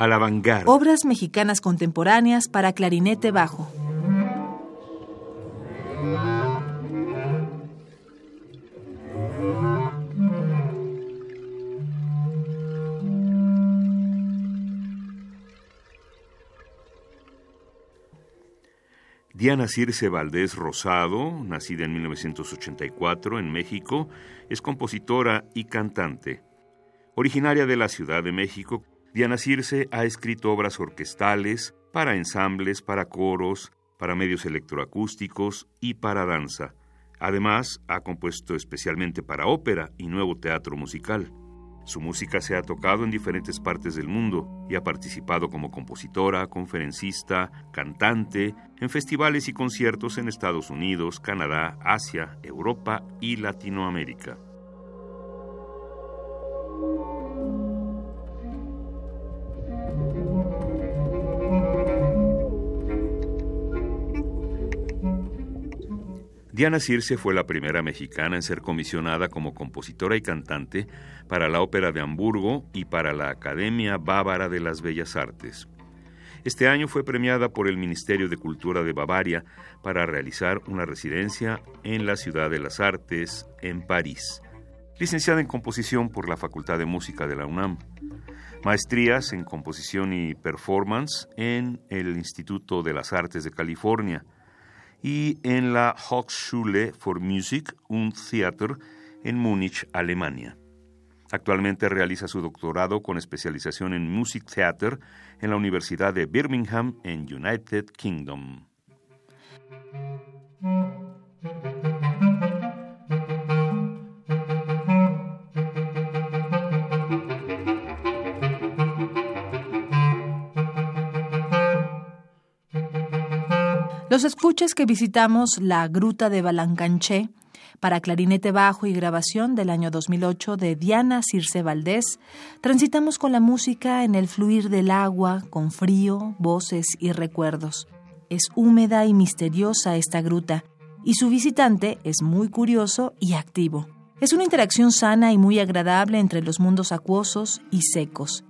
A la vanguardia. Obras mexicanas contemporáneas para clarinete bajo. Diana Circe Valdés Rosado, nacida en 1984 en México, es compositora y cantante. Originaria de la Ciudad de México, Diana Circe ha escrito obras orquestales, para ensambles, para coros, para medios electroacústicos y para danza. Además, ha compuesto especialmente para ópera y nuevo teatro musical. Su música se ha tocado en diferentes partes del mundo y ha participado como compositora, conferencista, cantante en festivales y conciertos en Estados Unidos, Canadá, Asia, Europa y Latinoamérica. Diana Circe fue la primera mexicana en ser comisionada como compositora y cantante para la Ópera de Hamburgo y para la Academia Bávara de las Bellas Artes. Este año fue premiada por el Ministerio de Cultura de Bavaria para realizar una residencia en la Ciudad de las Artes, en París. Licenciada en composición por la Facultad de Música de la UNAM. Maestrías en composición y performance en el Instituto de las Artes de California y en la Hochschule for Music und Theater en Múnich, Alemania. Actualmente realiza su doctorado con especialización en Music Theater en la Universidad de Birmingham en United Kingdom. Los escuches que visitamos la Gruta de Balancanché para clarinete bajo y grabación del año 2008 de Diana Circe Valdés, transitamos con la música en el fluir del agua, con frío, voces y recuerdos. Es húmeda y misteriosa esta gruta, y su visitante es muy curioso y activo. Es una interacción sana y muy agradable entre los mundos acuosos y secos.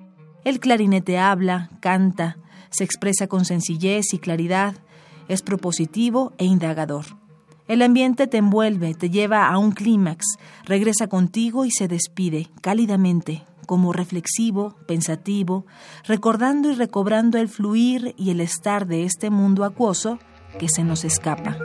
El clarinete habla, canta, se expresa con sencillez y claridad, es propositivo e indagador. El ambiente te envuelve, te lleva a un clímax, regresa contigo y se despide cálidamente, como reflexivo, pensativo, recordando y recobrando el fluir y el estar de este mundo acuoso que se nos escapa.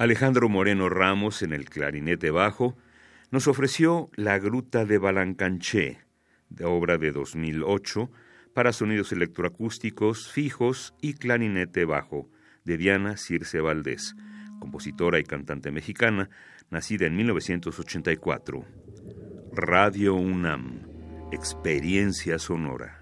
Alejandro Moreno Ramos en el clarinete bajo nos ofreció La Gruta de Balancanché, de obra de 2008, para sonidos electroacústicos fijos y clarinete bajo, de Diana Circe Valdés, compositora y cantante mexicana, nacida en 1984. Radio UNAM, Experiencia Sonora.